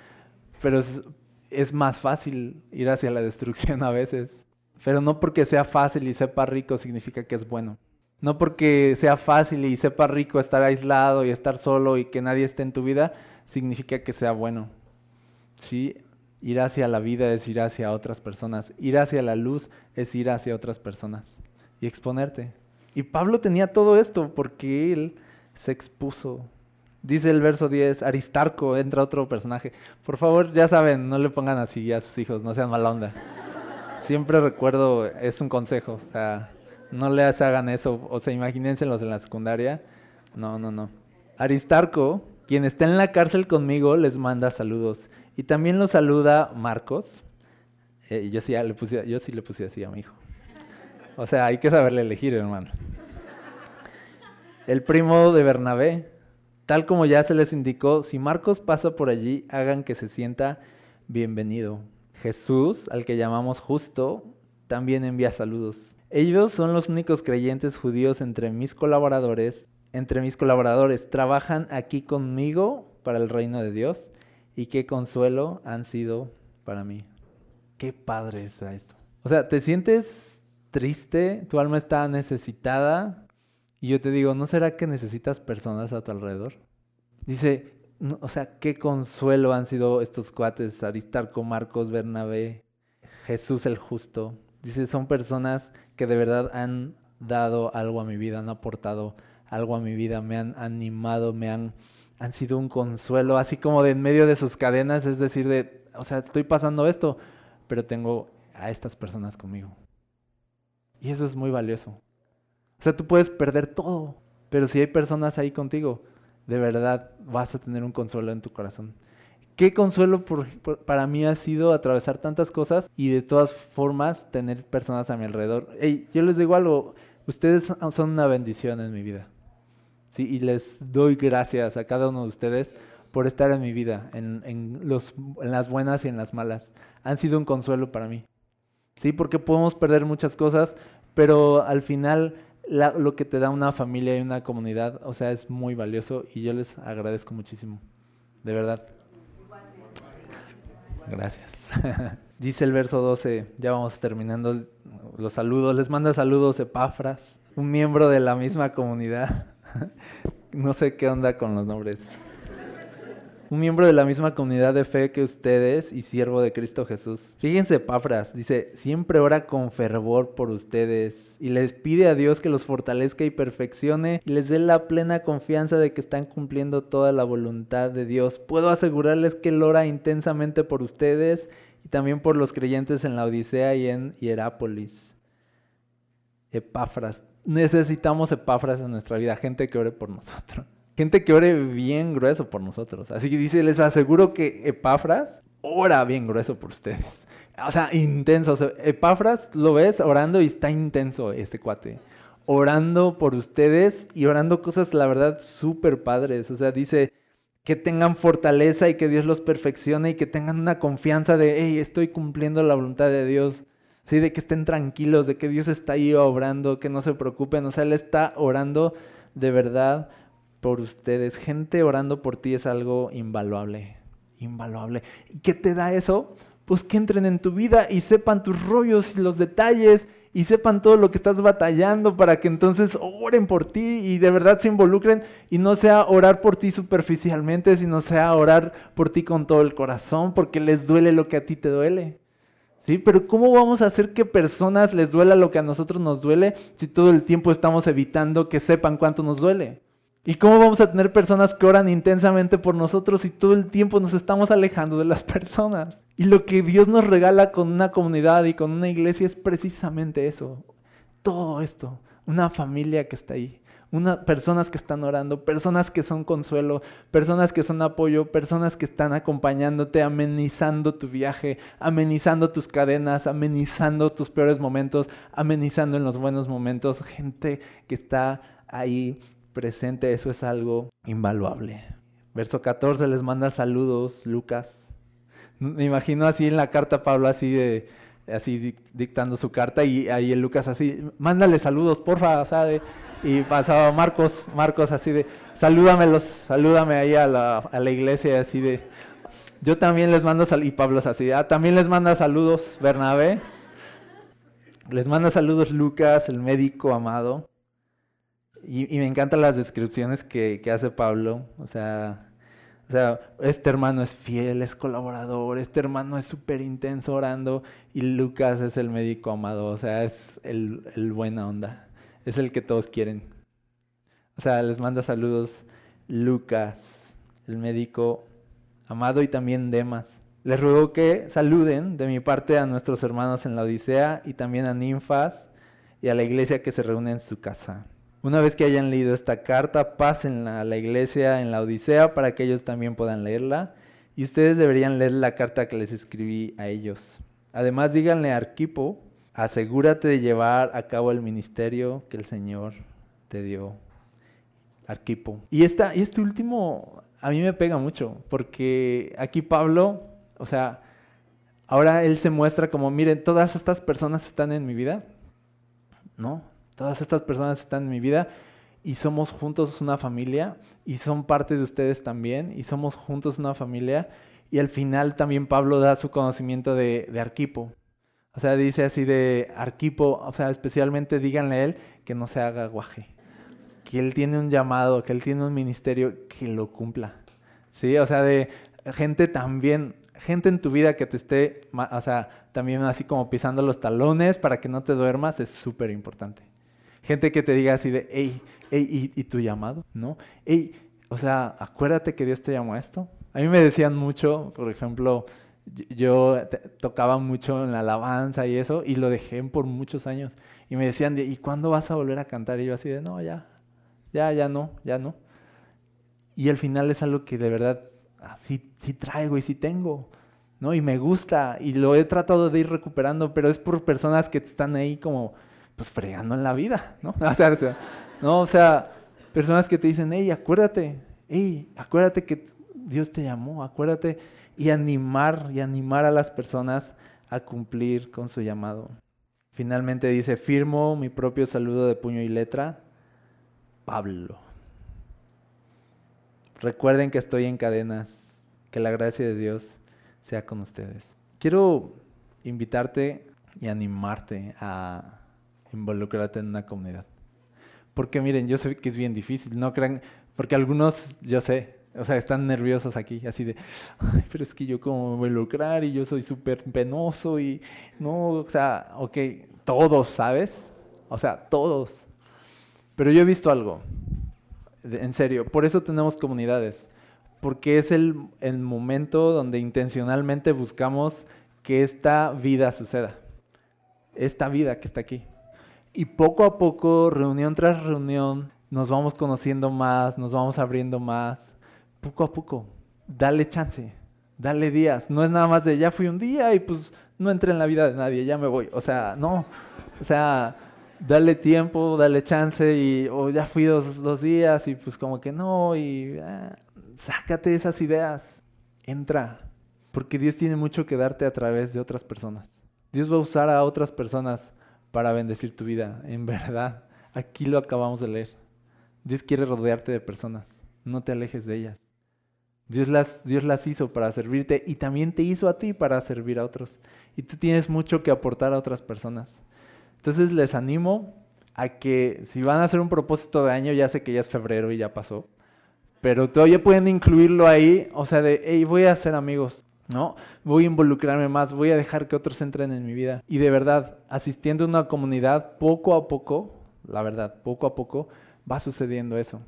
Pero es, es más fácil ir hacia la destrucción a veces. Pero no porque sea fácil y sepa rico significa que es bueno. No porque sea fácil y sepa rico estar aislado y estar solo y que nadie esté en tu vida, significa que sea bueno. Sí, ir hacia la vida es ir hacia otras personas. Ir hacia la luz es ir hacia otras personas y exponerte. Y Pablo tenía todo esto porque él se expuso. Dice el verso 10, Aristarco, entra otro personaje. Por favor, ya saben, no le pongan así a sus hijos, no sean mala onda. Siempre recuerdo, es un consejo, no les hagan eso, o sea, imagínenselos en la secundaria. No, no, no. Aristarco, quien está en la cárcel conmigo, les manda saludos. Y también lo saluda Marcos. Eh, yo, sí, le puse, yo sí le puse así a mi hijo. O sea, hay que saberle elegir, hermano. El primo de Bernabé, tal como ya se les indicó, si Marcos pasa por allí, hagan que se sienta bienvenido. Jesús, al que llamamos justo, también envía saludos. Ellos son los únicos creyentes judíos entre mis colaboradores. Entre mis colaboradores trabajan aquí conmigo para el reino de Dios y qué consuelo han sido para mí. Qué padre es esto. O sea, ¿te sientes triste, tu alma está necesitada. Y yo te digo, ¿no será que necesitas personas a tu alrededor? Dice, o sea, qué consuelo han sido estos cuates, Aristarco, Marcos, Bernabé, Jesús el justo. Dice, son personas que de verdad han dado algo a mi vida, han aportado algo a mi vida, me han animado, me han, han sido un consuelo, así como de en medio de sus cadenas, es decir, de, o sea, estoy pasando esto, pero tengo a estas personas conmigo. Y eso es muy valioso. O sea, tú puedes perder todo, pero si hay personas ahí contigo, de verdad vas a tener un consuelo en tu corazón. Qué consuelo para mí ha sido atravesar tantas cosas y de todas formas tener personas a mi alrededor. Hey, yo les digo algo, ustedes son una bendición en mi vida. Sí, y les doy gracias a cada uno de ustedes por estar en mi vida, en, en, los, en las buenas y en las malas. Han sido un consuelo para mí. ¿sí? Porque podemos perder muchas cosas, pero al final lo que te da una familia y una comunidad, o sea, es muy valioso y yo les agradezco muchísimo, de verdad. Gracias. Dice el verso 12, ya vamos terminando los saludos, les manda saludos Epafras, un miembro de la misma comunidad. no sé qué onda con los nombres un miembro de la misma comunidad de fe que ustedes y siervo de Cristo Jesús. Fíjense, Pafras, dice, siempre ora con fervor por ustedes y les pide a Dios que los fortalezca y perfeccione y les dé la plena confianza de que están cumpliendo toda la voluntad de Dios. Puedo asegurarles que él ora intensamente por ustedes y también por los creyentes en la Odisea y en Hierápolis. Epafras. Necesitamos epafras en nuestra vida, gente que ore por nosotros. Gente que ore bien grueso por nosotros. Así que dice, les aseguro que Epafras ora bien grueso por ustedes. O sea, intenso. Epafras lo ves orando y está intenso ese cuate. Orando por ustedes y orando cosas, la verdad, súper padres. O sea, dice que tengan fortaleza y que Dios los perfeccione y que tengan una confianza de, hey, estoy cumpliendo la voluntad de Dios. ¿sí? De que estén tranquilos, de que Dios está ahí obrando, que no se preocupen. O sea, Él está orando de verdad por ustedes. Gente orando por ti es algo invaluable, invaluable. ¿Y qué te da eso? Pues que entren en tu vida y sepan tus rollos y los detalles y sepan todo lo que estás batallando para que entonces oren por ti y de verdad se involucren y no sea orar por ti superficialmente, sino sea orar por ti con todo el corazón porque les duele lo que a ti te duele. ¿Sí? Pero ¿cómo vamos a hacer que personas les duela lo que a nosotros nos duele si todo el tiempo estamos evitando que sepan cuánto nos duele? ¿Y cómo vamos a tener personas que oran intensamente por nosotros si todo el tiempo nos estamos alejando de las personas? Y lo que Dios nos regala con una comunidad y con una iglesia es precisamente eso. Todo esto. Una familia que está ahí una, personas que están orando, personas que son consuelo, personas que son apoyo, personas que están acompañándote, amenizando tu viaje, amenizando tus cadenas, amenizando tus peores momentos, amenizando en los buenos momentos, gente que está ahí presente, eso es algo invaluable. Verso 14 les manda saludos, Lucas. Me imagino así en la carta Pablo, así de, así dictando su carta y ahí el Lucas así, mándale saludos, porfa, o y pasaba Marcos, Marcos así de, salúdamelos, salúdame ahí a la, a la iglesia, así de, yo también les mando saludos, y Pablo es así, ah, también les manda saludos Bernabé, les manda saludos Lucas, el médico amado, y, me encantan las descripciones que, que hace Pablo, o sea, o sea, este hermano es fiel, es colaborador, este hermano es súper intenso orando y Lucas es el médico amado, o sea, es el, el buena onda es el que todos quieren. O sea, les manda saludos Lucas, el médico amado y también Demas. Les ruego que saluden de mi parte a nuestros hermanos en la Odisea y también a Ninfas y a la iglesia que se reúne en su casa. Una vez que hayan leído esta carta, pásenla a la iglesia en la Odisea para que ellos también puedan leerla. Y ustedes deberían leer la carta que les escribí a ellos. Además, díganle a Arquipo asegúrate de llevar a cabo el ministerio que el Señor te dio. Arquipo. Y, esta, y este último a mí me pega mucho, porque aquí Pablo, o sea, ahora él se muestra como, miren, todas estas personas están en mi vida, ¿no? Todas estas personas están en mi vida y somos juntos una familia y son parte de ustedes también y somos juntos una familia. Y al final también Pablo da su conocimiento de, Arquipo. O sea, dice así de Arquipo, o sea, especialmente díganle a él que no se haga guaje, que él tiene un llamado, que él tiene un ministerio, que lo cumpla. Sí, o sea, de gente también, gente en tu vida que te esté, o sea, también así como pisando los talones para que no te duermas, es súper importante. Gente que te diga así de, hey, hey, ¿y, tu llamado? ¿No? Hey, o sea, acuérdate que Dios te llamó a esto. A mí me decían mucho, por ejemplo, yo tocaba mucho en la alabanza y eso, y lo dejé por muchos años. Y me decían, ¿y cuándo vas a volver a cantar? Y yo así de, no, ya, ya, ya no, ya no. Y al final es algo que de verdad sí, sí traigo y sí tengo, ¿no? Y me gusta, y lo he tratado de ir recuperando, pero es por personas que están ahí como, pues fregando en la vida, ¿no? O sea, no, o sea, personas que te dicen, hey, acuérdate, hey, acuérdate que Dios te llamó, acuérdate y animar y animar a las personas a cumplir con su llamado. Finalmente dice, firmo mi propio saludo de puño y letra, Pablo. Recuerden que estoy en cadenas, que la gracia de Dios sea con ustedes. Quiero invitarte y animarte a involucrarte en una comunidad. Porque miren, yo sé que es bien difícil, no crean, porque algunos, yo sé, o sea, están nerviosos aquí, así de, pero es que yo como me lucrar y yo soy súper penoso y no, o sea, ok, todos, ¿sabes? O sea, todos. Pero yo he visto algo, en serio, por eso tenemos comunidades, porque es el, el momento donde intencionalmente buscamos que esta vida suceda, esta vida que está aquí. Y poco a poco, reunión tras reunión, nos vamos conociendo más, nos vamos abriendo más poco a poco, dale chance, dale días. No es nada más de ya fui un día y pues no entré en la vida de nadie, ya me voy. O sea, no. O sea, dale tiempo, dale chance y o ya fui dos, dos, días y pues como que no y ah, sácate esas ideas, entra, porque Dios tiene mucho que darte a través de otras personas. Dios va a usar a otras personas para bendecir tu vida, en verdad. Aquí lo acabamos de leer. Dios quiere rodearte de personas, no te alejes de ellas. Dios las, Dios las hizo para servirte y también te hizo a ti para servir a otros. Y tú tienes mucho que aportar a otras personas. Entonces les animo a que si van a hacer un propósito de año, ya sé que ya es febrero y ya pasó, pero todavía pueden incluirlo ahí, o sea, de, hey, voy a hacer amigos, ¿no? Voy a involucrarme más, voy a dejar que otros entren en mi vida. Y de verdad, asistiendo a una comunidad, poco a poco, la verdad, poco a poco, va sucediendo eso.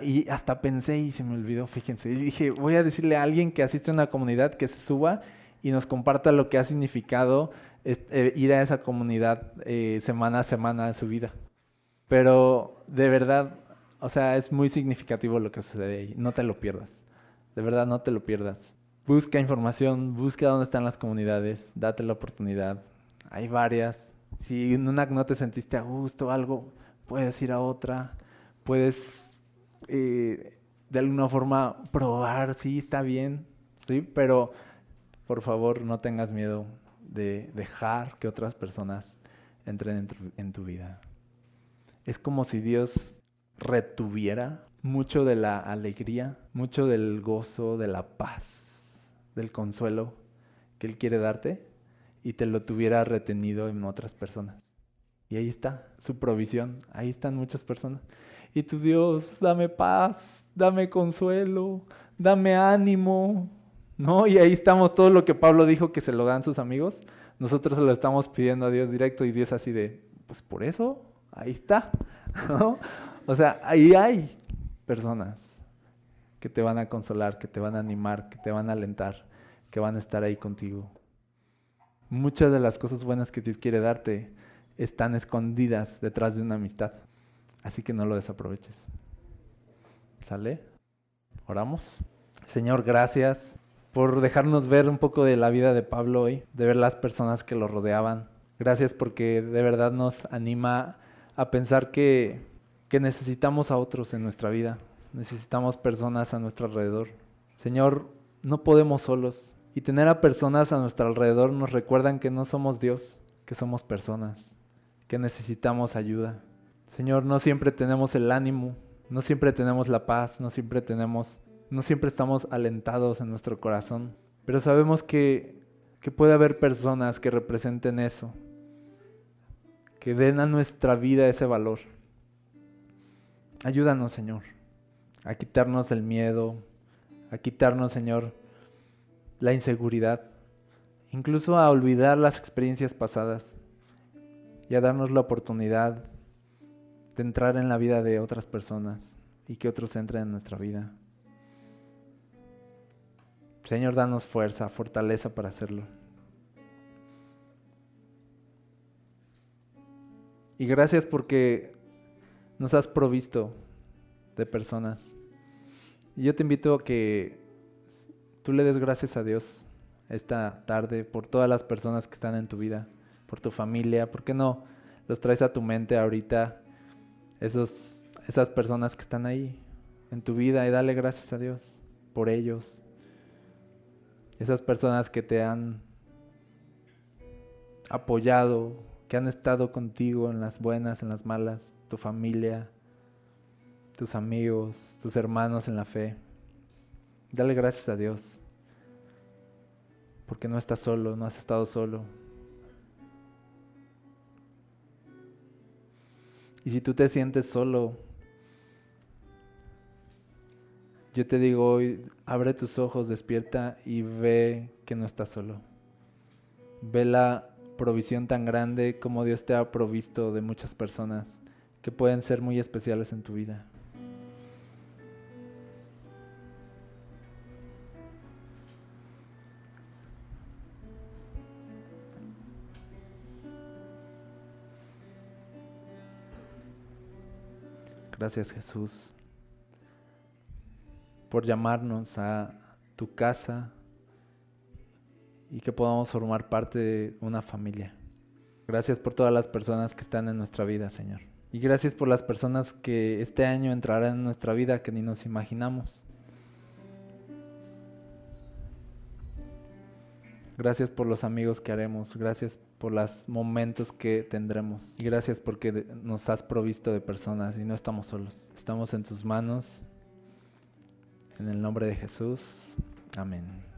Y hasta pensé y se me olvidó, fíjense, y dije, voy a decirle a alguien que asiste a una comunidad que se suba y nos comparta lo que ha significado eh, ir a esa comunidad eh, semana a semana en su vida. Pero de verdad, o sea, es muy significativo lo que sucede ahí. No te lo pierdas. De verdad, no te lo pierdas. Busca información, busca dónde están las comunidades, date la oportunidad. Hay varias. Si en una no te sentiste a gusto o algo, puedes ir a otra. Puedes eh, de alguna forma probar, sí, está bien, sí, pero por favor no tengas miedo de dejar que otras personas entren en tu vida. Es como si Dios retuviera mucho de la alegría, mucho del gozo, de la paz, del consuelo que Él quiere darte y te lo tuviera retenido en otras personas. Y ahí está su provisión, ahí están muchas personas. Y tu Dios, dame paz, dame consuelo, dame ánimo. ¿No? Y ahí estamos todo lo que Pablo dijo que se lo dan sus amigos. Nosotros lo estamos pidiendo a Dios directo y Dios así de, pues por eso, ahí está. O sea, ahí hay personas que te van a consolar, que te van a animar, que te van a alentar, que van a estar ahí contigo. Muchas de las cosas buenas que Dios quiere darte están escondidas detrás de una amistad. Así que no lo desaproveches. ¿Sale? Oramos. Señor, gracias por dejarnos ver un poco de la vida de Pablo hoy, de ver las personas que lo rodeaban. Gracias porque de verdad nos anima a pensar que, que necesitamos a otros en nuestra vida, necesitamos personas a nuestro alrededor. Señor, no podemos solos y tener a personas a nuestro alrededor nos recuerdan que no somos Dios, que somos personas, que necesitamos ayuda. Señor, no siempre tenemos el ánimo, no siempre tenemos la paz, no siempre tenemos, no siempre estamos alentados en nuestro corazón, pero sabemos que, que puede haber personas que representen eso, que den a nuestra vida ese valor. Ayúdanos, Señor, a quitarnos el miedo, a quitarnos, Señor, la inseguridad, incluso a olvidar las experiencias pasadas y a darnos la oportunidad de entrar en la vida de otras personas y que otros entren en nuestra vida. Señor, danos fuerza, fortaleza para hacerlo. Y gracias porque nos has provisto de personas. Y yo te invito a que tú le des gracias a Dios esta tarde por todas las personas que están en tu vida, por tu familia. ¿Por qué no los traes a tu mente ahorita esos, esas personas que están ahí en tu vida y dale gracias a Dios por ellos? Esas personas que te han apoyado, que han estado contigo en las buenas, en las malas, tu familia, tus amigos, tus hermanos en la fe. Dale gracias a Dios, porque no estás solo, no has estado solo. Y si tú te sientes solo, yo te digo hoy, abre tus ojos, despierta y ve que no estás solo. Ve la provisión tan grande como Dios te ha provisto de muchas personas que pueden ser muy especiales en tu vida. Gracias Jesús por llamarnos a tu casa, y que podamos formar parte de una familia. Gracias por todas las personas que están en nuestra vida, Señor. Y gracias por las personas que este año entrarán en nuestra vida que ni nos imaginamos. Gracias por los amigos que haremos. Gracias por los momentos que tendremos. Y gracias porque nos has provisto de personas y no estamos solos. Estamos en tus manos. En el nombre de Jesús. Amén.